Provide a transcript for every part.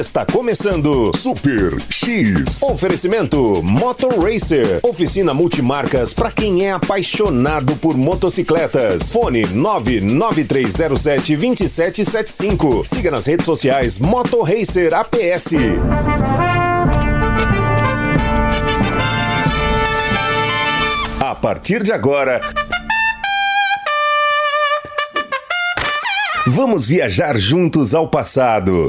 Está começando Super X. Oferecimento Motor Racer. Oficina multimarcas para quem é apaixonado por motocicletas. Fone 99307 2775. Siga nas redes sociais Motor Racer APS. A partir de agora. Vamos viajar juntos ao passado.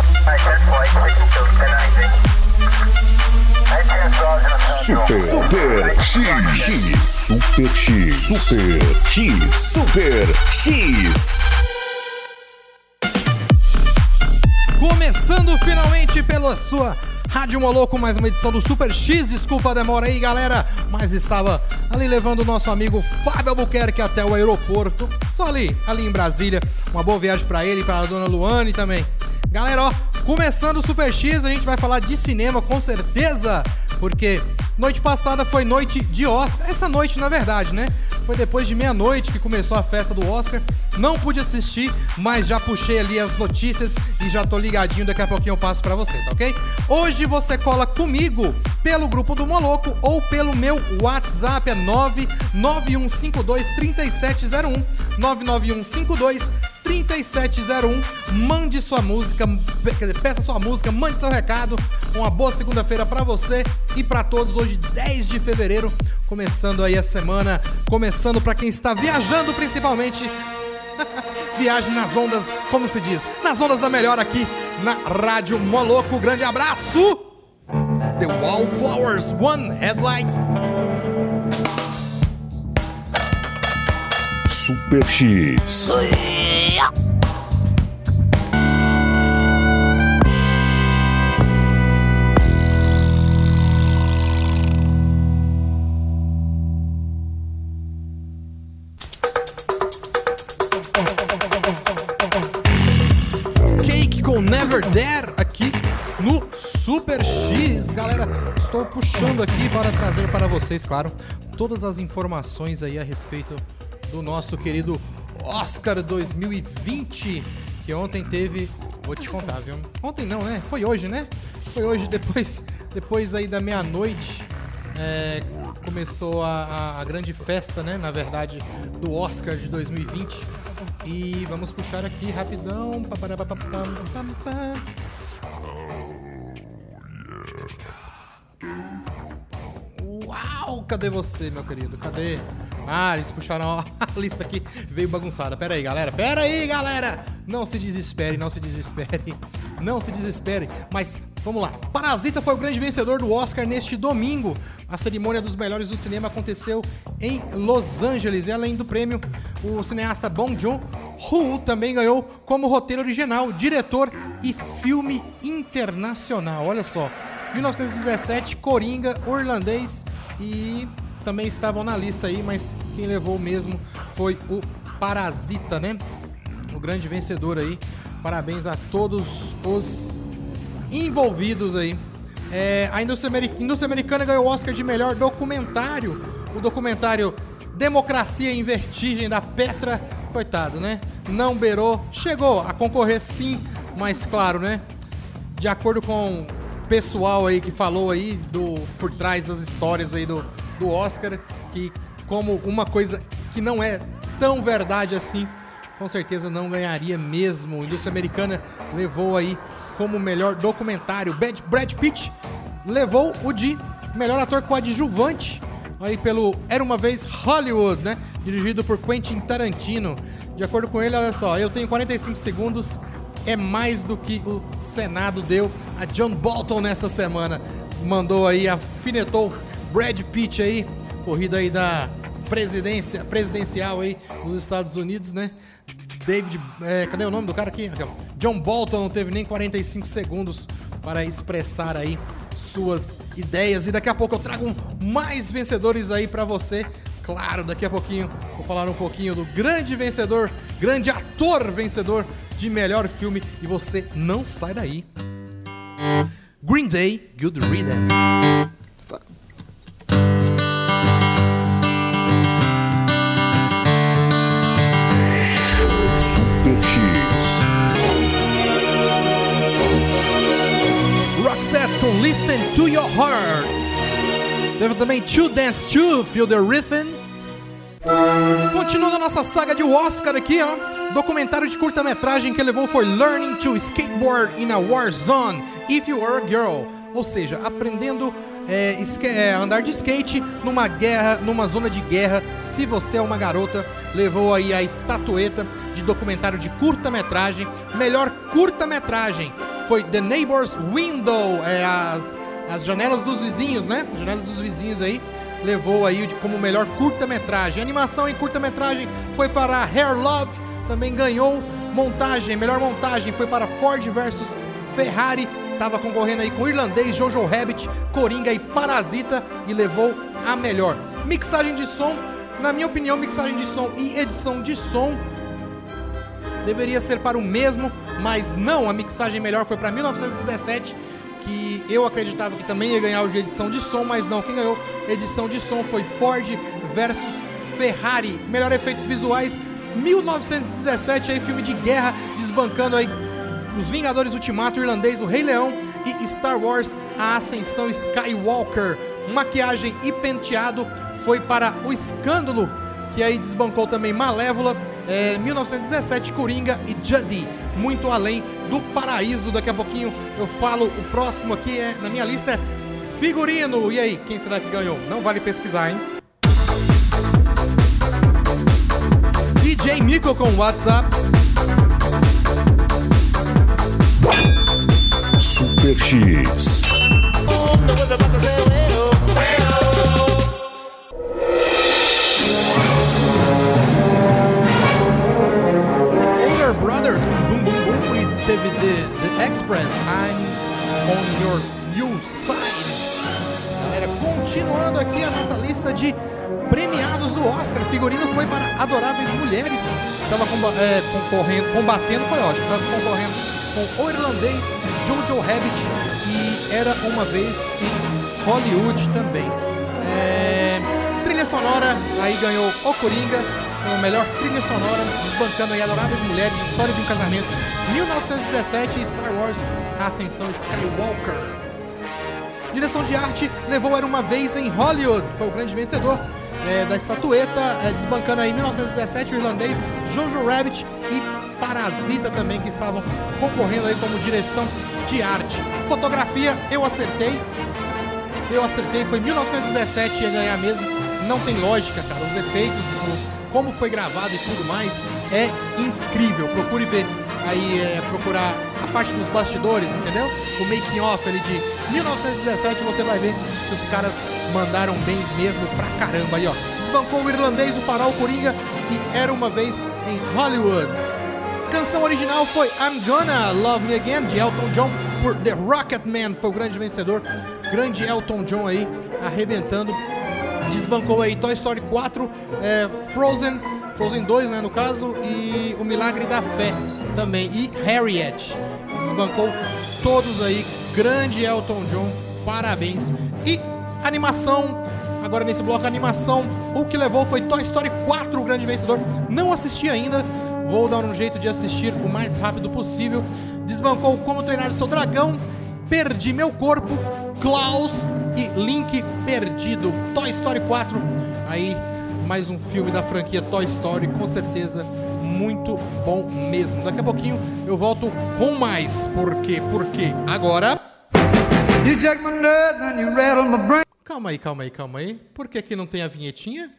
Super, Super X. Super X. Super X. Super X. Começando finalmente pela sua Rádio Moloco, mais uma edição do Super X. Desculpa a demora aí, galera, mas estava ali levando o nosso amigo Fábio Albuquerque até o aeroporto, só ali, ali em Brasília. Uma boa viagem pra ele e pra dona Luane também. Galera, ó, começando o Super X, a gente vai falar de cinema com certeza, porque noite passada foi noite de Oscar. Essa noite, na verdade, né? Foi depois de meia-noite que começou a festa do Oscar. Não pude assistir, mas já puxei ali as notícias e já tô ligadinho. Daqui a pouquinho eu passo pra você, tá ok? Hoje você cola comigo pelo grupo do Moloco ou pelo meu WhatsApp, é 99152 3701. 99152 3701. Mande sua música, pe- quer dizer, peça sua música, mande seu recado. Uma boa segunda-feira pra você e pra todos. Hoje, 10 de fevereiro, começando aí a semana, começando pra quem está viajando principalmente. Viagem nas ondas, como se diz, nas ondas da melhor aqui na Rádio Moloco. Grande abraço! The Wallflowers One Headlight. Super X. Cake com Never aqui no Super X. Galera, estou puxando aqui para trazer para vocês, claro, todas as informações aí a respeito do nosso querido Oscar 2020, que ontem teve, vou te contar, viu? Ontem não, né? Foi hoje, né? Foi hoje depois, depois aí da meia-noite. é, começou a, a- grande festa, né? Na verdade, do Oscar de 2020. E vamos puxar aqui rapidão. Uau, cadê você, meu querido? Cadê? Ah, eles puxaram a lista aqui, veio bagunçada. Pera aí, galera. Pera aí, galera. Não se desespere, não se desespere. Não se desespere. Mas vamos lá. Parasita foi o grande vencedor do Oscar neste domingo. A cerimônia dos melhores do cinema aconteceu em Los Angeles. E além do prêmio, o cineasta Bong Joon-ho também ganhou como roteiro original, diretor e filme internacional. Olha só. 1917, Coringa, Irlandês e também estavam na lista aí, mas quem levou mesmo foi o Parasita, né? O grande vencedor aí. Parabéns a todos os envolvidos aí. É, a indústria, ameri- indústria americana ganhou o Oscar de melhor documentário. O documentário Democracia em Vertigem da Petra, coitado, né? Não beirou, chegou a concorrer sim, mas claro, né? De acordo com o pessoal aí que falou aí do por trás das histórias aí do, do Oscar, que como uma coisa que não é tão verdade assim, com certeza não ganharia mesmo. A indústria americana levou aí como melhor documentário. Brad, Pitt levou o de melhor ator coadjuvante aí pelo Era Uma Vez Hollywood, né? dirigido por Quentin Tarantino. De acordo com ele, olha só, eu tenho 45 segundos, é mais do que o Senado deu a John Bolton nesta semana. Mandou aí, afinetou Brad Pitt aí, corrida aí da presidência, presidencial aí nos Estados Unidos, né? David, é, cadê o nome do cara aqui? John Bolton não teve nem 45 segundos para expressar aí suas ideias e daqui a pouco eu trago mais vencedores aí pra você. Claro, daqui a pouquinho vou falar um pouquinho do grande vencedor, grande ator vencedor de melhor filme e você não sai daí. Green Day, Good Riddance. Listen to Your Heart. Teve também To Dance To, Feel the Rhythm. Continuando a nossa saga de Oscar aqui, ó. Documentário de curta-metragem que levou foi Learning to Skateboard in a War Zone, If You Were a Girl. Ou seja, aprendendo é, é, andar de skate numa guerra, numa zona de guerra, se você é uma garota. Levou aí a estatueta de documentário de curta-metragem. Melhor curta-metragem foi The Neighbor's Window, é, as, as janelas dos vizinhos, né? A janela dos vizinhos aí levou aí como melhor curta-metragem. Animação em curta-metragem foi para Hair Love, também ganhou. Montagem, melhor montagem foi para Ford versus Ferrari. Tava concorrendo aí com Irlandês, Jojo Rabbit, Coringa e Parasita e levou a melhor. Mixagem de som, na minha opinião, mixagem de som e edição de som deveria ser para o mesmo, mas não, a mixagem melhor foi para 1917, que eu acreditava que também ia ganhar o de edição de som, mas não, quem ganhou edição de som foi Ford versus Ferrari. Melhor efeitos visuais, 1917 aí filme de guerra desbancando aí os Vingadores Ultimato, Irlandês, o Rei Leão e Star Wars, a Ascensão Skywalker. Maquiagem e penteado foi para o Escândalo, que aí desbancou também Malévola, é, 1917, Coringa e Judy, muito além do paraíso. Daqui a pouquinho eu falo o próximo aqui é, na minha lista é figurino. E aí, quem será que ganhou? Não vale pesquisar, hein? DJ Miko com WhatsApp. Super X. The, The Express, I'm on your new side. Galera, continuando aqui a nossa lista de premiados do Oscar, figurino foi para Adoráveis Mulheres. Tava comba- é, concorrendo, combatendo, foi ótimo, tava concorrendo com o irlandês Jojo Rabbit e Era Uma Vez em Hollywood também. É, trilha sonora, aí ganhou O Coringa, com a melhor trilha sonora, desbancando aí Adoráveis Mulheres, História de um Casamento, 1917 e Star Wars, A Ascensão Skywalker. Direção de arte levou Era Uma Vez em Hollywood, foi o grande vencedor é, da estatueta, é, desbancando aí 1917 o irlandês Jojo Rabbit e Parasita também, que estavam concorrendo aí como direção de arte. Fotografia, eu acertei, eu acertei, foi 1917 ia ganhar mesmo. Não tem lógica, cara. Os efeitos, como foi gravado e tudo mais, é incrível. Procure ver aí, é, procurar a parte dos bastidores, entendeu? O making off ali de 1917, você vai ver que os caras mandaram bem mesmo pra caramba aí, ó. Desbancou o irlandês, o farol, Coringa e era uma vez em Hollywood. Canção original foi I'm Gonna Love Me Again, de Elton John, por The Rocket Man, foi o grande vencedor. Grande Elton John aí, arrebentando. Desbancou aí Toy Story 4, é, Frozen, Frozen 2, né, no caso, e O Milagre da Fé também. E Harriet. Desbancou todos aí. Grande Elton John, parabéns. E animação, agora nesse bloco animação, o que levou foi Toy Story 4, o grande vencedor. Não assisti ainda, vou dar um jeito de assistir o mais rápido possível. Desbancou Como Treinar o Seu Dragão, Perdi Meu Corpo, Klaus e Link Perdido. Toy Story 4, aí mais um filme da franquia Toy Story, com certeza muito bom mesmo. Daqui a pouquinho eu volto com mais. Por quê? Porque agora... Calma aí, calma aí, calma aí. Por que que não tem a vinhetinha?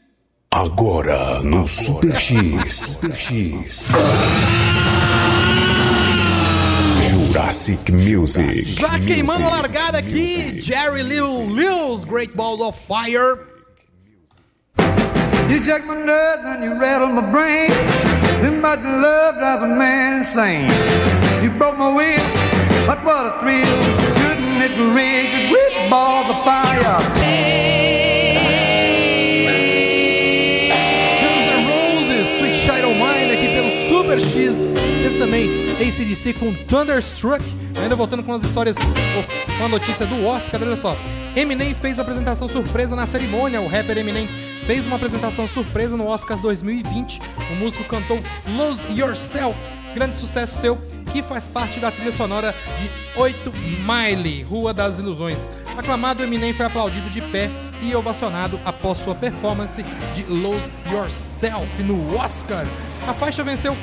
Agora no Super X. Super X. Jurassic Music. Já queimando a largada aqui, Jerry Lil Lil's Great Balls of Fire. You shake my nerves and you rattle my brain. Too much love drives a man insane. You broke my will, but what a thrill. Couldn't it rage a great ball of fire? Guns N' Roses, Sweet Child Mine aqui pelo Super X. Teve também ACDC com Thunderstruck. Ainda voltando com as histórias, com a notícia do Oscar, olha só. Eminem fez apresentação surpresa na cerimônia. O rapper Eminem fez uma apresentação surpresa no Oscar 2020. O músico cantou Lose Yourself, grande sucesso seu, que faz parte da trilha sonora de 8 Mile, Rua das Ilusões. Aclamado, Eminem foi aplaudido de pé e ovacionado após sua performance de Lose Yourself no Oscar. A faixa venceu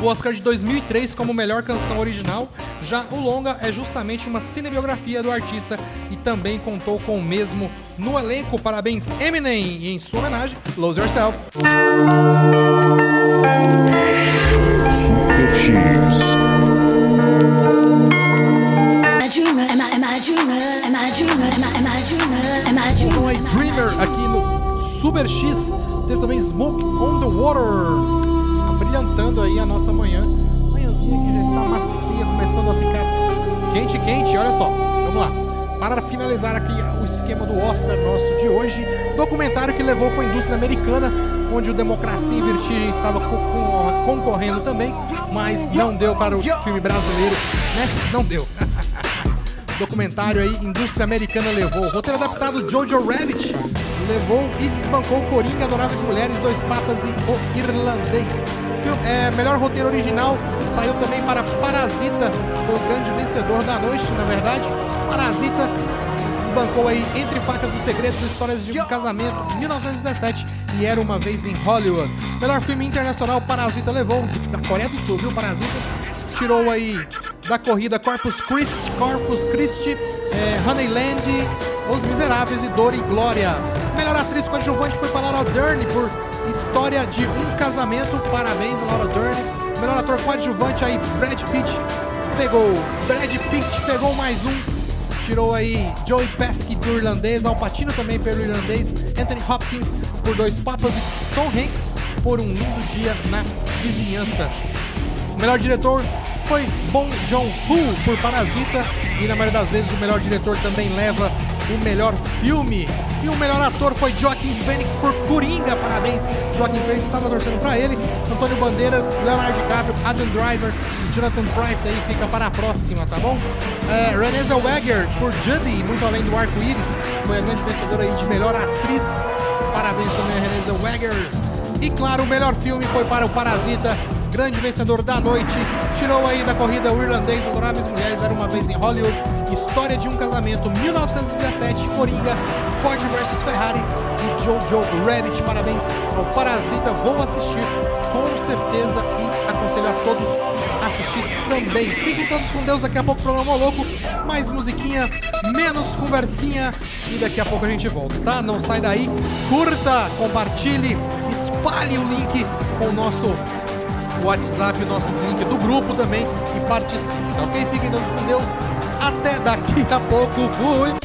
o Oscar de 2003 como melhor canção original. Já o longa é justamente uma cinebiografia do artista e também contou com o mesmo no elenco. Parabéns, Eminem! E em sua homenagem, Lose Yourself. Super X. Então aí, Dreamer aqui no Super X. Teve também Smoke on the Water. Brilhantando aí a nossa manhã. Manhãzinha que já está macia, começando a ficar quente, quente. Olha só, vamos lá. Para finalizar aqui o esquema do Oscar nosso de hoje, documentário que levou foi a indústria americana, onde o Democracia em Vertigem estava co- co- concorrendo também, mas não deu para o filme brasileiro, né? Não deu. documentário aí, Indústria Americana levou. Roteiro adaptado Jojo Rabbit levou e desbancou Coringa, Adoráveis Mulheres, Dois Papas e O Irlandês. É, melhor roteiro original saiu também para Parasita, foi o grande vencedor da noite, na verdade. Parasita desbancou aí Entre Facas e Segredos, Histórias de um Casamento, 1917 e Era Uma Vez em Hollywood. Melhor filme internacional, Parasita levou, da Coreia do Sul, viu? Parasita tirou aí da corrida Corpus Christi, Corpus Christi, é, Honeyland, Os Miseráveis e Dor e Glória. Melhor atriz coadjuvante foi para Laura Dern por História de um Casamento. Parabéns, Laura Dern. Melhor ator coadjuvante aí, Brad Pitt. Pegou, Brad Pitt pegou mais um. Tirou aí Joey Pesci do irlandês, Al Pacino também pelo irlandês, Anthony Hopkins por Dois Papas e Tom Hanks por Um Lindo Dia na Vizinhança. O melhor diretor foi Bong Joon-ho por Parasita e na maioria das vezes o melhor diretor também leva o melhor filme. E o melhor ator foi Joaquin Phoenix por Coringa. Parabéns, Joaquin Phoenix estava torcendo para ele. Antônio Bandeiras, Leonardo DiCaprio, Adam Driver e Jonathan Price aí fica para a próxima, tá bom? É, Renée Zellweger por Judy, muito além do arco-íris, foi a grande vencedora aí de melhor atriz. Parabéns também a Renée Zellweger. E claro, o melhor filme foi para o Parasita, grande vencedor da noite. Tirou aí da corrida o irlandês Adoráveis Mulheres, Era Uma Vez em Hollywood, História de um Casamento, 1917, Coringa, Ford vs Ferrari e Jojo Rabbit. Parabéns ao Parasita, vou assistir com certeza e aconselho a todos a assistir também. Fiquem todos com Deus, daqui a pouco o programa louco, mais musiquinha, menos conversinha e daqui a pouco a gente volta, tá? Não sai daí, curta, compartilhe, espalhe o link com o nosso WhatsApp, o nosso link do grupo também e participe, tá ok? Fiquem todos com Deus, até daqui a pouco, fui!